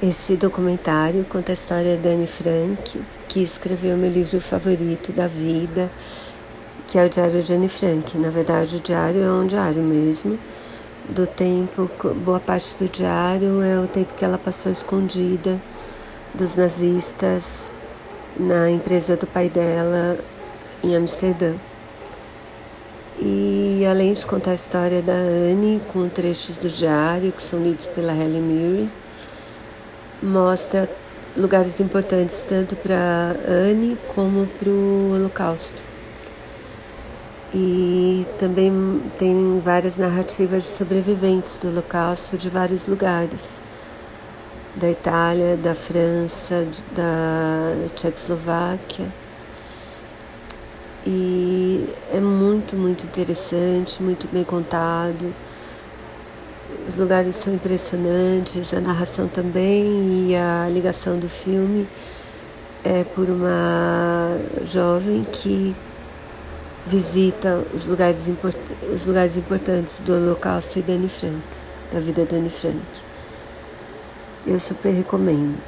Esse documentário conta a história da Anne Frank, que escreveu meu livro favorito da vida, que é o Diário de Anne Frank. Na verdade, o diário é um diário mesmo. Do tempo, boa parte do diário é o tempo que ela passou escondida dos nazistas na empresa do pai dela em Amsterdã. E além de contar a história da Anne com trechos do diário que são lidos pela Helen Mirren, mostra lugares importantes tanto para Anne como para o Holocausto. E também tem várias narrativas de sobreviventes do Holocausto de vários lugares da Itália, da França, da Tchecoslováquia. E é muito, muito interessante, muito bem contado. Os lugares são impressionantes, a narração também e a ligação do filme é por uma jovem que visita os lugares, os lugares importantes do Holocausto e Dani Frank, da vida da Dani Frank. Eu super recomendo.